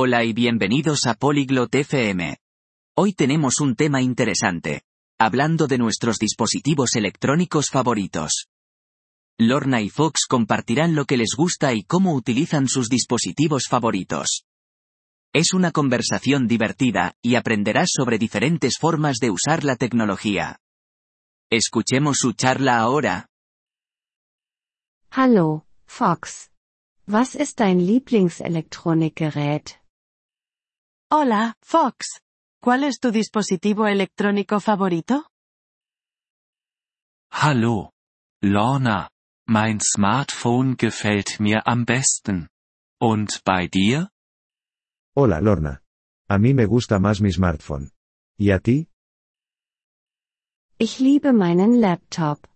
Hola y bienvenidos a Polyglot FM. Hoy tenemos un tema interesante. Hablando de nuestros dispositivos electrónicos favoritos. Lorna y Fox compartirán lo que les gusta y cómo utilizan sus dispositivos favoritos. Es una conversación divertida, y aprenderás sobre diferentes formas de usar la tecnología. Escuchemos su charla ahora. Hallo, Fox. Was ist dein Lieblingselektronikgerät? Hola, Fox. ¿Cuál es tu dispositivo electrónico favorito? Hallo. Lorna. Mein Smartphone gefällt mir am besten. Und bei dir? Hola Lorna. A mí me gusta más mi smartphone. ¿Y a ti? Ich liebe meinen Laptop.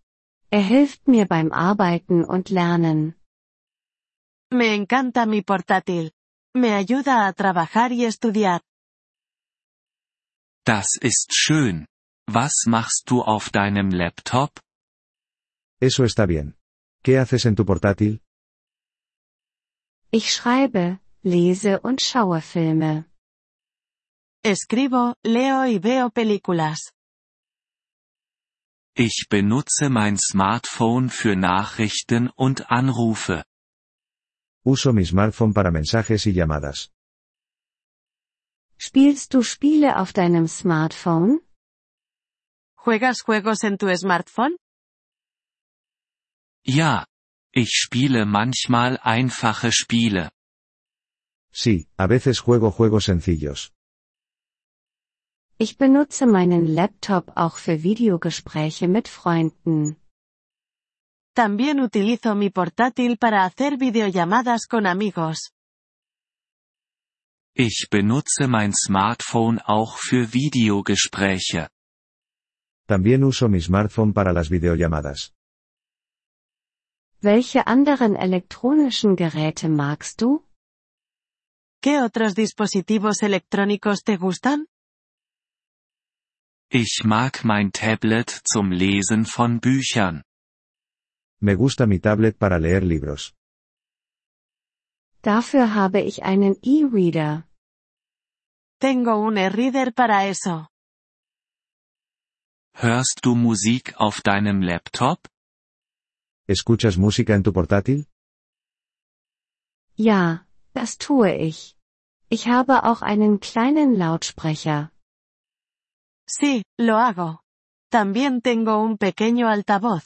Er hilft mir beim Arbeiten und Lernen. Me encanta mi portátil. Me ayuda a trabajar y estudiar. Das ist schön. Was machst du auf deinem Laptop? Eso está bien. ¿Qué haces en tu portátil? Ich schreibe, lese und schaue Filme. Escribo, leo y veo películas. Ich benutze mein Smartphone für Nachrichten und Anrufe. Uso mi smartphone para mensajes y llamadas. Spielst du Spiele auf deinem Smartphone? ¿Juegas juegos en tu smartphone? Ja. Ich spiele manchmal einfache Spiele. Sí, a veces juego juegos sencillos. Ich benutze meinen Laptop auch für Videogespräche mit Freunden. También utilizo mi portátil para hacer videollamadas con amigos. Ich benutze mein Smartphone auch für Videogespräche. También uso mi smartphone para las videollamadas. Welche anderen elektronischen Geräte magst du? ¿Qué otros dispositivos electrónicos te gustan? Ich mag mein Tablet zum Lesen von Büchern. Me gusta mi tablet para leer libros. Dafür habe ich einen E-Reader. Tengo un e-reader para eso. Hörst du Musik auf deinem Laptop? ¿Escuchas música en tu portátil? Ja, das tue ich. Ich habe auch einen kleinen Lautsprecher. Sí, lo hago. También tengo un pequeño altavoz.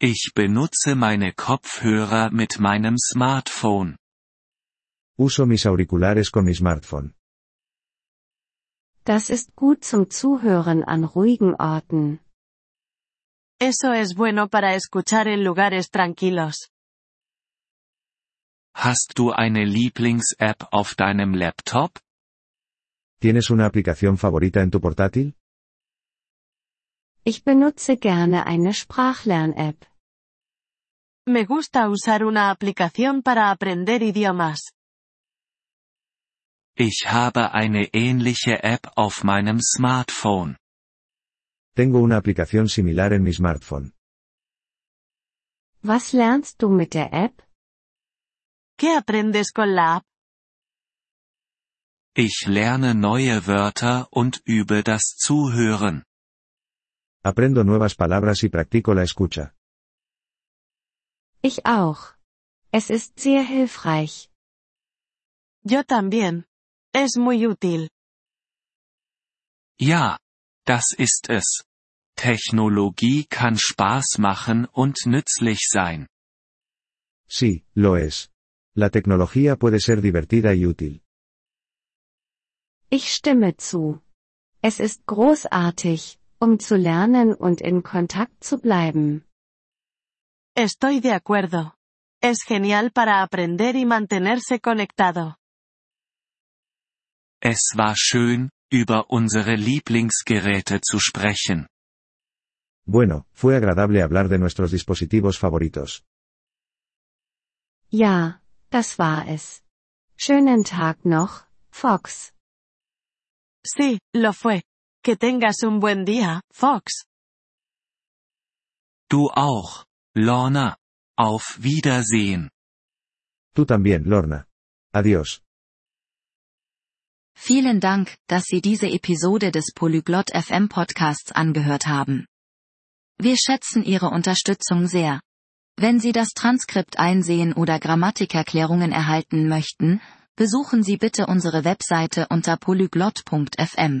Ich benutze meine Kopfhörer mit meinem Smartphone. Uso mis auriculares con mi smartphone. Das ist gut zum Zuhören an ruhigen Orten. Eso es bueno para escuchar en lugares tranquilos. Hast du eine Lieblings-App auf deinem Laptop? ¿Tienes una aplicación favorita en tu portátil? Ich benutze gerne eine Sprachlern-App. Me gusta usar una aplicación para aprender idiomas. Ich habe eine ähnliche App auf meinem Smartphone. Tengo una aplicación similar en mi smartphone. Was lernst du mit der App? ¿Qué aprendes con la app? Ich lerne neue Wörter und übe das Zuhören. Aprendo nuevas palabras y practico la escucha. Ich auch. Es ist sehr hilfreich. Yo también. Es muy útil. Ja, das ist es. Technologie kann Spaß machen und nützlich sein. Sí, lo es. La tecnología puede ser divertida y útil. Ich stimme zu. Es ist großartig, um zu lernen und in Kontakt zu bleiben. Estoy de acuerdo. Es genial para aprender y mantenerse conectado. Es war schön, über unsere Lieblingsgeräte zu sprechen. Bueno, fue agradable hablar de nuestros dispositivos favoritos. Ja, das war es. Schönen Tag noch, Fox. Sí, lo fue. Que tengas un buen día, Fox. Du auch, Lorna. Auf Wiedersehen. Tú también, Lorna. Adiós. Vielen Dank, dass Sie diese Episode des Polyglot FM Podcasts angehört haben. Wir schätzen Ihre Unterstützung sehr. Wenn Sie das Transkript einsehen oder Grammatikerklärungen erhalten möchten, besuchen Sie bitte unsere Webseite unter polyglot.fm.